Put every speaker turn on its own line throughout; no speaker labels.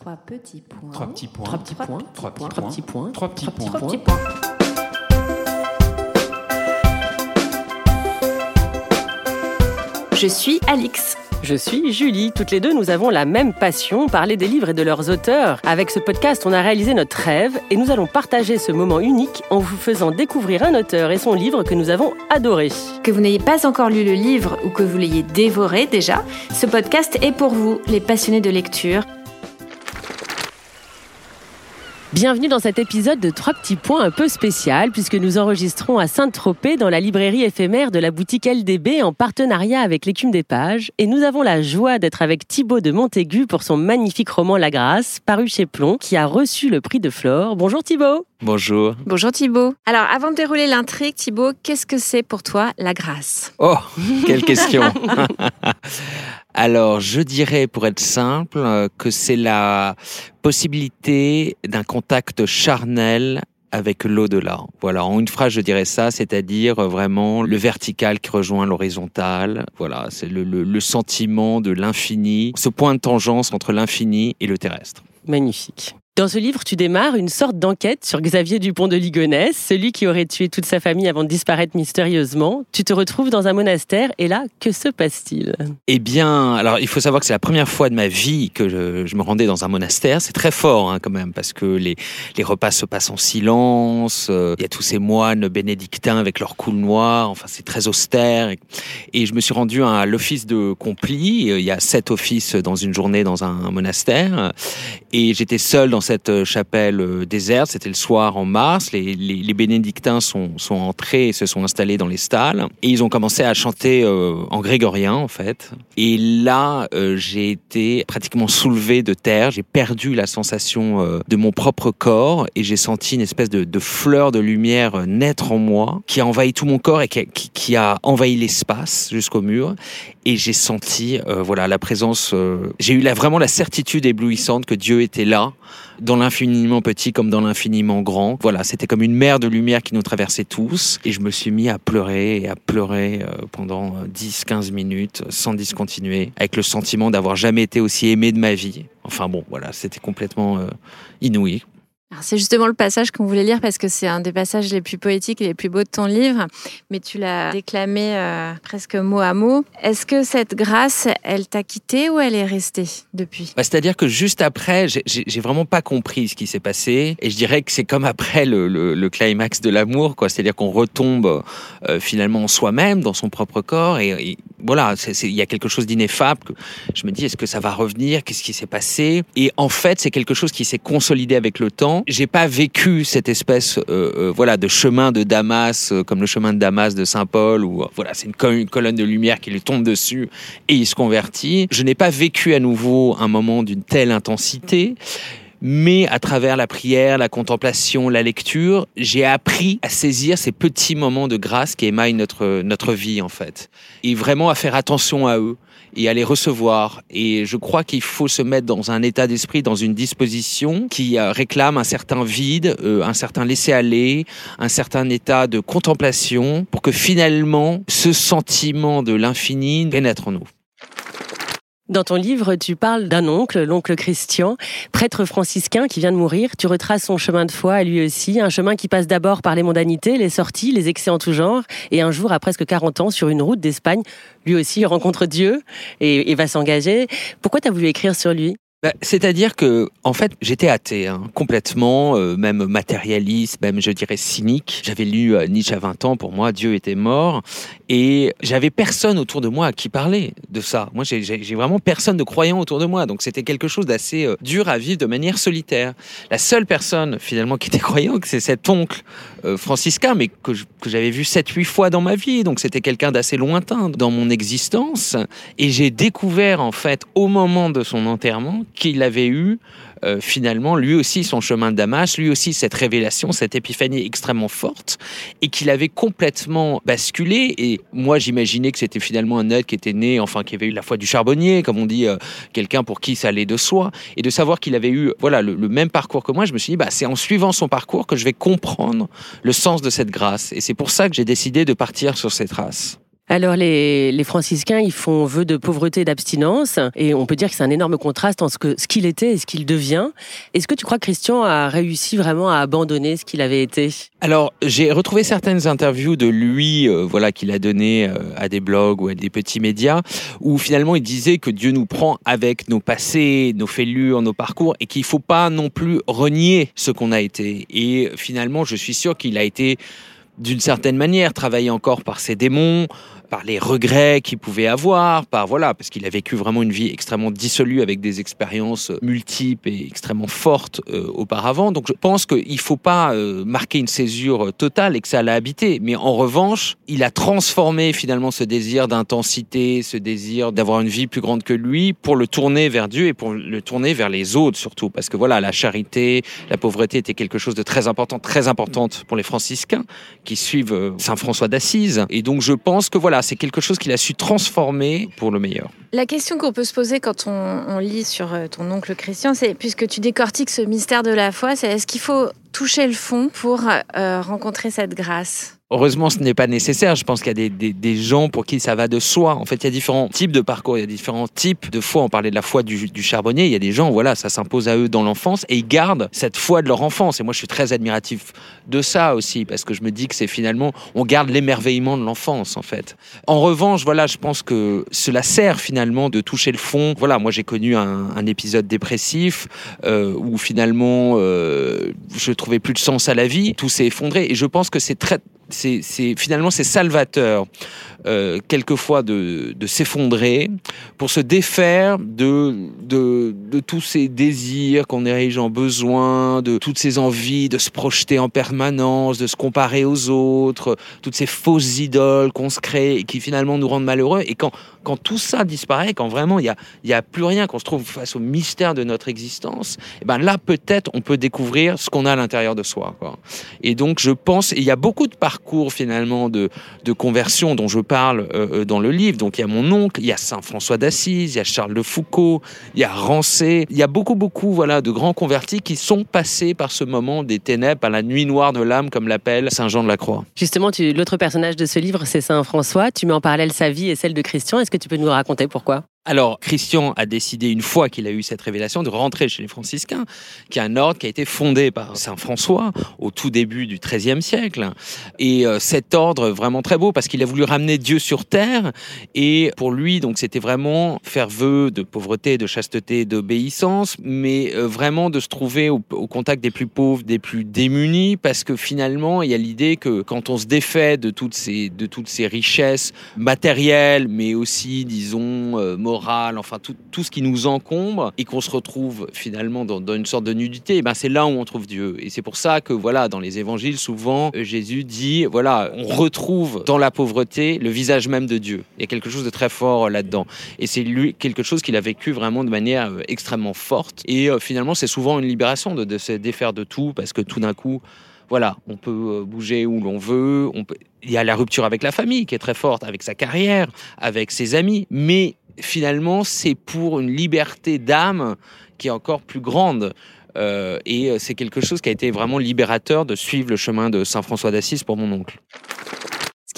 Trois petits points.
Trois petits points.
Trois petits points.
Trois petits
Trois
points.
petits points.
Trois petits points.
Trois petits points.
Je suis Alix.
Je suis Julie. Toutes les deux, nous avons la même passion, parler des livres et de leurs auteurs. Avec ce podcast, on a réalisé notre rêve et nous allons partager ce moment unique en vous faisant découvrir un auteur et son livre que nous avons adoré.
Que vous n'ayez pas encore lu le livre ou que vous l'ayez dévoré déjà, ce podcast est pour vous, les passionnés de lecture.
Bienvenue dans cet épisode de Trois petits points un peu spécial puisque nous enregistrons à Sainte-Tropez dans la librairie éphémère de la boutique LDB en partenariat avec l'écume des pages et nous avons la joie d'être avec Thibaut de Montaigu pour son magnifique roman La Grâce paru chez Plomb qui a reçu le prix de Flore. Bonjour Thibaut.
Bonjour.
Bonjour Thibaut. Alors avant de dérouler l'intrigue, Thibaut, qu'est-ce que c'est pour toi la grâce?
Oh, quelle question. Alors, je dirais, pour être simple, que c'est la possibilité d'un contact charnel avec l'au-delà. Voilà, en une phrase, je dirais ça, c'est-à-dire vraiment le vertical qui rejoint l'horizontal. Voilà, c'est le, le- le sentiment de l'infini, ce point de tangence entre l'infini et le terrestre.
Magnifique. Dans ce livre, tu démarres une sorte d'enquête sur Xavier Dupont de Ligonnès, celui qui aurait tué toute sa famille avant de disparaître mystérieusement. Tu te retrouves dans un monastère et là, que se passe-t-il?
Eh bien, alors il faut savoir que c'est la première fois de ma vie que je, me rendais dans un monastère. C'est très fort hein, quand même parce que les, repas se passent en silence. euh, Il y a tous ces moines bénédictins avec leur coule noire. Enfin, c'est très austère. Et, et je me suis rendu à l'office de compli. Euh, Il y a sept offices dans une journée dans un monastère. Et j'étais seul dans cette euh, chapelle euh, déserte. C'était le soir en mars. Les, bénédictins sont, entrés et se sont installés dans les stalles. Et ils ont commencé à chanter euh, en grégorien, en fait. Et là, j'ai été pratiquement soulevé de terre. J'ai perdu la sensation de mon propre corps et j'ai senti une espèce de, fleur de lumière naître en moi qui a envahi tout mon corps et qui a, envahi l'espace jusqu'au mur. Et j'ai senti, voilà, la présence. j'ai eu vraiment la certitude éblouissante que Dieu était là, dans l'infiniment petit comme dans l'infiniment grand. Voilà, c'était comme une mer de lumière qui nous traversait tous. Et je me suis mis à pleurer et à pleurer euh, pendant 10-15 minutes sans discontinuer, avec le sentiment d'avoir jamais été aussi aimé de ma vie. Enfin bon, voilà, c'était complètement euh, inouï.
C'est justement le passage qu'on voulait lire parce que c'est un des passages les plus poétiques et les plus beaux de ton livre, mais tu l'as déclamé euh, presque mot à mot. Est-ce que cette grâce, elle t'a quitté ou elle est restée depuis?
Bah, C'est-à-dire que juste après, j'ai- vraiment pas compris ce qui s'est passé. Et je dirais que c'est comme après le, le- climax de l'amour, quoi. C'est-à-dire qu'on retombe euh, finalement en soi-même, dans son propre corps. Et voilà, il y a quelque chose d'ineffable. Je me dis, est-ce que ça va revenir? Qu'est-ce qui s'est passé? Et en fait, c'est quelque chose qui s'est consolidé avec le temps. J'ai pas vécu cette espèce, euh, euh, voilà, de chemin de Damas, euh, comme le chemin de Damas de Saint Paul, où euh, voilà, c'est une, une colonne de lumière qui lui tombe dessus et il se convertit. Je n'ai pas vécu à nouveau un moment d'une telle intensité. Mais à travers la prière, la contemplation, la lecture, j'ai appris à saisir ces petits moments de grâce qui émaillent notre, notre vie, en fait. Et vraiment à faire attention à eux et à les recevoir. Et je crois qu'il faut se mettre dans un état d'esprit, dans une disposition qui euh, réclame un certain vide, euh, un certain laisser-aller, un certain état de contemplation pour que finalement ce sentiment de l'infini pénètre en nous.
Dans ton livre, tu parles d'un oncle, l'oncle Christian, prêtre franciscain qui vient de mourir. Tu retraces son chemin de foi à lui aussi, un chemin qui passe d'abord par les mondanités, les sorties, les excès en tout genre, et un jour, à presque 40 ans, sur une route d'Espagne, lui aussi rencontre Dieu et, et va s'engager. Pourquoi tu as voulu écrire sur lui?
Bah, C'est-à-dire que, en fait, j'étais athée, hein, complètement, euh, même matérialiste, même, je dirais, cynique. J'avais lu euh, Nietzsche à 20 ans, pour moi, Dieu était mort. Et j'avais personne autour de moi à qui parler de ça. Moi, j'ai- vraiment personne de croyant autour de moi. Donc, c'était quelque chose d'assez euh, dur à vivre de manière solitaire. La seule personne, finalement, qui était croyante, c'est cet oncle franciscain, mais que j'avais vu 7-8 fois dans ma vie. Donc, c'était quelqu'un d'assez lointain dans mon existence. Et j'ai découvert, en fait, au moment de son enterrement, qu'il avait eu euh, finalement lui aussi son chemin de Damas, lui aussi cette révélation, cette épiphanie extrêmement forte, et qu'il avait complètement basculé. Et moi, j'imaginais que c'était finalement un être qui était né, enfin, qui avait eu la foi du charbonnier, comme on dit, euh, quelqu'un pour qui ça allait de soi. Et de savoir qu'il avait eu, voilà, le, même parcours que moi, je me suis dit, bah, c'est en suivant son parcours que je vais comprendre le sens de cette grâce. Et c'est pour ça que j'ai décidé de partir sur ces traces.
Alors les, franciscains, ils font vœu de pauvreté et d'abstinence, et on peut dire que c'est un énorme contraste entre ce qu'il était et ce qu'il devient. Est-ce que tu crois que Christian a réussi vraiment à abandonner ce qu'il avait été?
Alors j'ai retrouvé certaines interviews de lui, euh, voilà, qu'il a donné euh, à des blogs ou à des petits médias, où finalement il disait que Dieu nous prend avec nos passés, nos fêlures, nos parcours, et qu'il faut pas non plus renier ce qu'on a été. Et finalement, je suis sûr qu'il a été d'une certaine manière travaillé encore par ses démons, par les regrets qu'il pouvait avoir, par voilà, parce qu'il a vécu vraiment une vie extrêmement dissolue avec des expériences multiples et extrêmement fortes euh, auparavant. Donc je pense qu'il ne faut pas euh, marquer une césure totale et que ça l'a habité. Mais en revanche, il a transformé finalement ce désir d'intensité, ce désir d'avoir une vie plus grande que lui, pour le tourner vers Dieu et pour le tourner vers les autres surtout. Parce que voilà, la charité, la pauvreté était quelque chose de très important, très importante pour les franciscains qui suivent euh, Saint François d'Assise. Et donc je pense que voilà, c'est quelque chose qu'il a su transformer pour le meilleur.
La question qu'on peut se poser quand on, lit sur euh, ton oncle Christian, c'est puisque tu décortiques ce mystère de la foi, c'est est-ce qu'il faut toucher le fond pour euh, rencontrer cette grâce?
Heureusement, ce n'est pas nécessaire. Je pense qu'il y a des, gens pour qui ça va de soi. En fait, il y a différents types de parcours, il y a différents types de foi. On parlait de la foi du, charbonnier. Il y a des gens, voilà, ça s'impose à eux dans l'enfance et ils gardent cette foi de leur enfance. Et moi, je suis très admiratif de ça aussi parce que je me dis que c'est finalement, on garde l'émerveillement de l'enfance, en fait. En revanche, voilà, je pense que cela sert finalement de toucher le fond. Voilà, moi, j'ai connu un, épisode dépressif euh, où finalement, euh, je trouvais plus de sens à la vie. Tout s'est effondré et je pense que c'est très c'est finalement c'est salvateur euh, quelquefois de, s'effondrer pour se défaire de, de, tous ces désirs qu'on érige en besoin, de toutes ces envies de se projeter en permanence, de se comparer aux autres, toutes ces fausses idoles qu'on se crée et qui finalement nous rendent malheureux. Et quand, quand tout ça disparaît, quand vraiment il n'y a, y a plus rien, qu'on se trouve face au mystère de notre existence, eh ben là peut-être on peut découvrir ce qu'on a à l'intérieur de soi. Et donc je pense, il y a beaucoup de parcours finalement de, de conversion dont je parle euh, euh, dans le livre. Donc il y a mon oncle, il y a Saint François d'Assise, il y a Charles de Foucault, il y a Rancé, il y a beaucoup beaucoup voilà de grands convertis qui sont passés par ce moment des ténèbres à la nuit noire de l'âme comme l'appelle Saint Jean de la Croix.
Justement, l'autre personnage de ce livre c'est Saint François. Tu mets en parallèle sa vie et celle de Christian. Est-ce que tu peux nous raconter pourquoi?
Alors, Christian a décidé, une fois qu'il a eu cette révélation, de rentrer chez les franciscains, qui est un ordre qui a été fondé par Saint François au tout début du XIIIe siècle. Et euh, cet ordre, vraiment très beau, parce qu'il a voulu ramener Dieu sur terre. Et pour lui, donc, c'était vraiment faire vœu de pauvreté, de chasteté, d'obéissance, mais euh, vraiment de se trouver au, contact des plus pauvres, des plus démunis, parce que finalement, il y a l'idée que quand on se défait de toutes ces, de toutes ces richesses matérielles, mais aussi, disons, euh, morales, enfin tout, tout, ce qui nous encombre et qu'on se retrouve finalement dans, une sorte de nudité, eh ben c'est là où on trouve Dieu. Et c'est pour ça que voilà, dans les évangiles, souvent euh, Jésus dit voilà, on retrouve dans la pauvreté le visage même de Dieu. Il y a quelque chose de très fort euh, là-dedans. Et c'est lui quelque chose qu'il a vécu vraiment de manière euh, extrêmement forte. Et finalement, c'est souvent une libération de, se défaire de tout parce que tout d'un coup, voilà, on peut bouger où l'on veut. Il y a la rupture avec la famille qui est très forte, avec sa carrière, avec ses amis, mais finalement, c'est pour une liberté d'âme qui est encore plus grande. Euh, et c'est quelque chose qui a été vraiment libérateur de suivre le chemin de Saint François d'Assise pour mon oncle.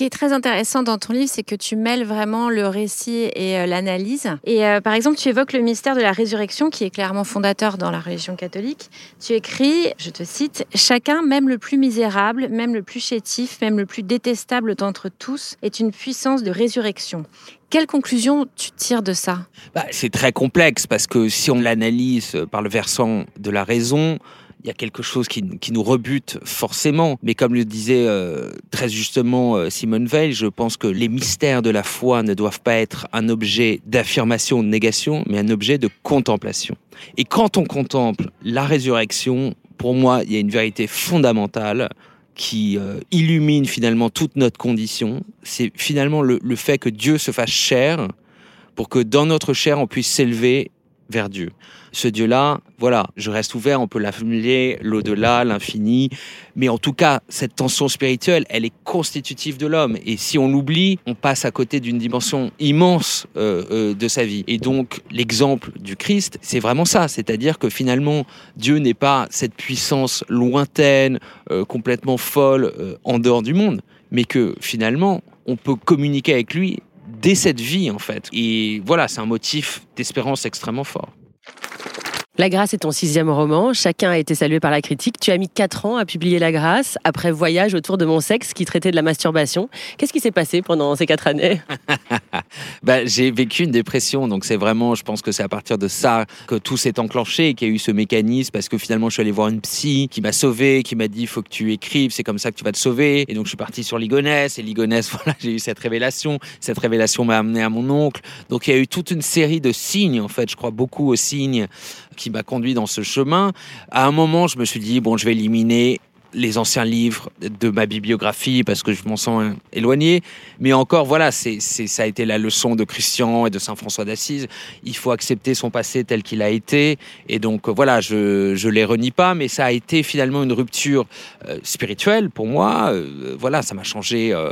Qui est très intéressant dans ton livre, c'est que tu mêles vraiment le récit et euh, l'analyse. Et euh, par exemple, tu évoques le mystère de la résurrection, qui est clairement fondateur dans la religion catholique. Tu écris, je te cite, Chacun, même le plus misérable, même le plus chétif, même le plus détestable d'entre tous, est une puissance de résurrection. Quelle conclusion tu tires de ça?
Bah, C'est très complexe parce que si on l'analyse par le versant de la raison, il y a quelque chose qui, nous rebute forcément. Mais comme le disait euh, très justement euh, Simone Veil, je pense que les mystères de la foi ne doivent pas être un objet d'affirmation ou de négation, mais un objet de contemplation. Et quand on contemple la résurrection, pour moi, il y a une vérité fondamentale qui euh, illumine finalement toute notre condition, c'est finalement le, le, fait que Dieu se fasse chair pour que dans notre chair on puisse s'élever vers Dieu. Ce Dieu-là, voilà, je reste ouvert, on peut l'appeler l'au-delà, l'infini, mais en tout cas, cette tension spirituelle, elle est constitutive de l'homme. Et si on l'oublie, on passe à côté d'une dimension immense euh, euh, de sa vie. Et donc, l'exemple du Christ, c'est vraiment ça, c'est-à-dire que finalement, Dieu n'est pas cette puissance lointaine, euh, complètement folle, en dehors du monde, mais que finalement, on peut communiquer avec lui dès cette vie en fait. Et voilà, c'est un motif d'espérance extrêmement fort.
La Grâce est ton sixième roman. Chacun a été salué par la critique. Tu as mis quatre ans à publier La Grâce après Voyage autour de mon sexe qui traitait de la masturbation. Qu'est-ce qui s'est passé pendant ces quatre années?
Bah, J'ai vécu une dépression, donc c'est vraiment, je pense que c'est à partir de ça que tout s'est enclenché, qu'il y a eu ce mécanisme, parce que finalement je suis allé voir une psy qui m'a sauvé, qui m'a dit faut que tu écrives, c'est comme ça que tu vas te sauver. Et donc je suis parti sur Ligonesse, et voilà, j'ai eu cette révélation. Cette révélation m'a amené à mon oncle. Donc il y a eu toute une série de signes, en fait, je crois beaucoup aux signes qui m'a conduit dans ce chemin. À un moment, je me suis dit, bon, je vais éliminer les anciens livres de ma bibliographie parce que je m'en sens éloigné. Mais encore, voilà, c'est, ça a été la leçon de Christian et de Saint François d'Assise. Il faut accepter son passé tel qu'il a été. Et donc, voilà, je ne les renie pas, mais ça a été finalement une rupture euh, spirituelle pour moi. Euh, voilà, ça m'a changé. Euh,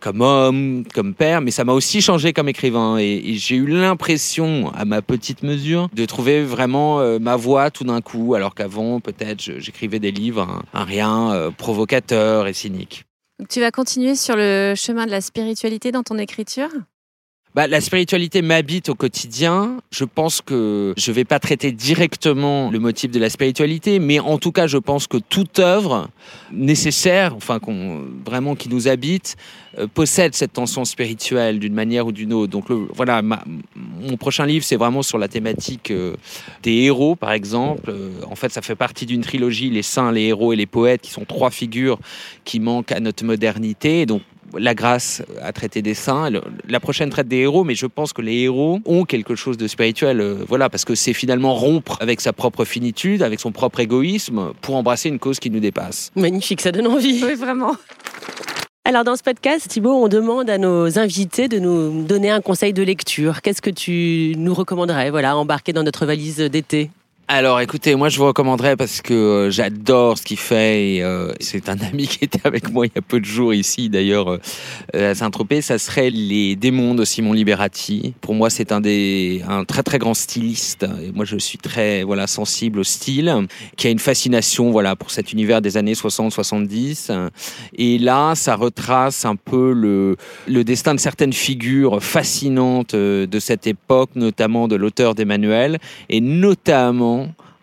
comme homme, comme père, mais ça m'a aussi changé comme écrivain. Et, j'ai eu l'impression, à ma petite mesure, de trouver vraiment euh, ma voix tout d'un coup, alors qu'avant, peut-être, j'écrivais des livres, un, rien euh, provocateur et cynique.
tu vas continuer sur le chemin de la spiritualité dans ton écriture?
Bah, la spiritualité m'habite au quotidien. Je pense que je ne vais pas traiter directement le motif de la spiritualité, mais en tout cas, je pense que toute œuvre nécessaire, enfin, vraiment qui nous habite, euh, possède cette tension spirituelle d'une manière ou d'une autre. Donc voilà, mon prochain livre, c'est vraiment sur la thématique euh, des héros, par exemple. Euh, en fait, ça fait partie d'une trilogie, les saints, les héros et les poètes, qui sont trois figures qui manquent à notre modernité. Donc la grâce à traiter des saints, la prochaine traite des héros, mais je pense que les héros ont quelque chose de spirituel, euh, voilà, parce que c'est finalement rompre avec sa propre finitude, avec son propre égoïsme, pour embrasser une cause qui nous dépasse.
Magnifique, ça donne envie.
Oui, vraiment.
Alors dans ce podcast, Thibault, on demande à nos invités de nous donner un conseil de lecture. Qu'est-ce que tu nous recommanderais, voilà, embarquer dans notre valise d'été?
Alors écoutez, moi je vous recommanderais parce que euh, j'adore ce qu'il fait euh, c'est un ami qui était avec moi il y a peu de jours ici d'ailleurs euh, à Saint-Tropez, ça serait Les démons de Simon Liberati. Pour moi c'est un des un très très grand styliste. Et moi je suis très voilà sensible au style qui a une fascination voilà pour cet univers des années 60 70 et là ça retrace un peu le le destin de certaines figures fascinantes de cette époque notamment de l'auteur d'Emmanuel et notamment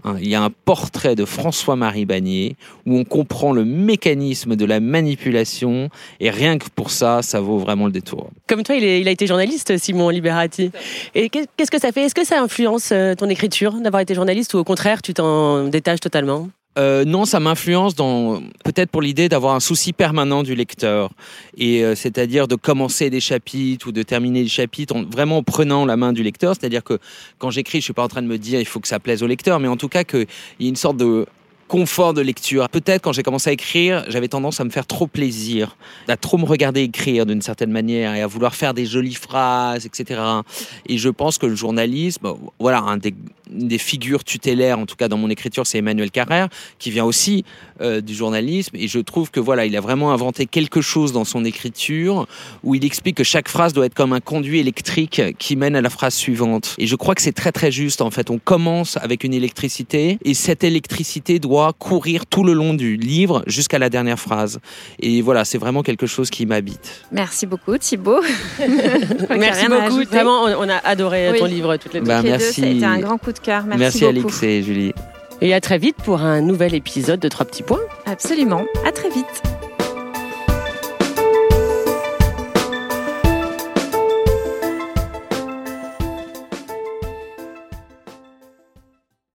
Hein, il y a un portrait de François-Marie Bagné où on comprend le mécanisme de la manipulation et rien que pour ça, ça vaut vraiment le détour.
Comme toi, il, a été journaliste, Simon Liberati. Et qu'est-ce que ça fait? Est-ce que ça influence euh, ton écriture d'avoir été journaliste ou au contraire, tu t'en détaches totalement?
Euh, non, ça m'influence dans peut-être pour l'idée d'avoir un souci permanent du lecteur, et euh, c'est-à-dire de commencer des chapitres ou de terminer des chapitres en, vraiment en prenant la main du lecteur. C'est-à-dire que quand j'écris, je suis pas en train de me dire il faut que ça plaise au lecteur, mais en tout cas qu'il y ait une sorte de confort de lecture. Peut-être quand j'ai commencé à écrire, j'avais tendance à me faire trop plaisir, à trop me regarder écrire d'une certaine manière et à vouloir faire des jolies phrases, etc. Et je pense que le journalisme, voilà, un des, des figures tutélaires, en tout cas dans mon écriture, c'est Emmanuel Carrère, qui vient aussi euh, du journalisme. Et je trouve que voilà, il a vraiment inventé quelque chose dans son écriture où il explique que chaque phrase doit être comme un conduit électrique qui mène à la phrase suivante. Et je crois que c'est très très juste. En fait, on commence avec une électricité et cette électricité doit courir tout le long du livre jusqu'à la dernière phrase. Et voilà, c'est vraiment quelque chose qui m'habite.
Merci beaucoup, Thibaut.
merci beaucoup. Vraiment, on a adoré ton livre toutes les deux.
Bah, merci.
ça a été un grand coup de cœur. Merci,
merci Alix et Julie.
Et à très vite pour un nouvel épisode de Trois petits points.
Absolument. À très vite.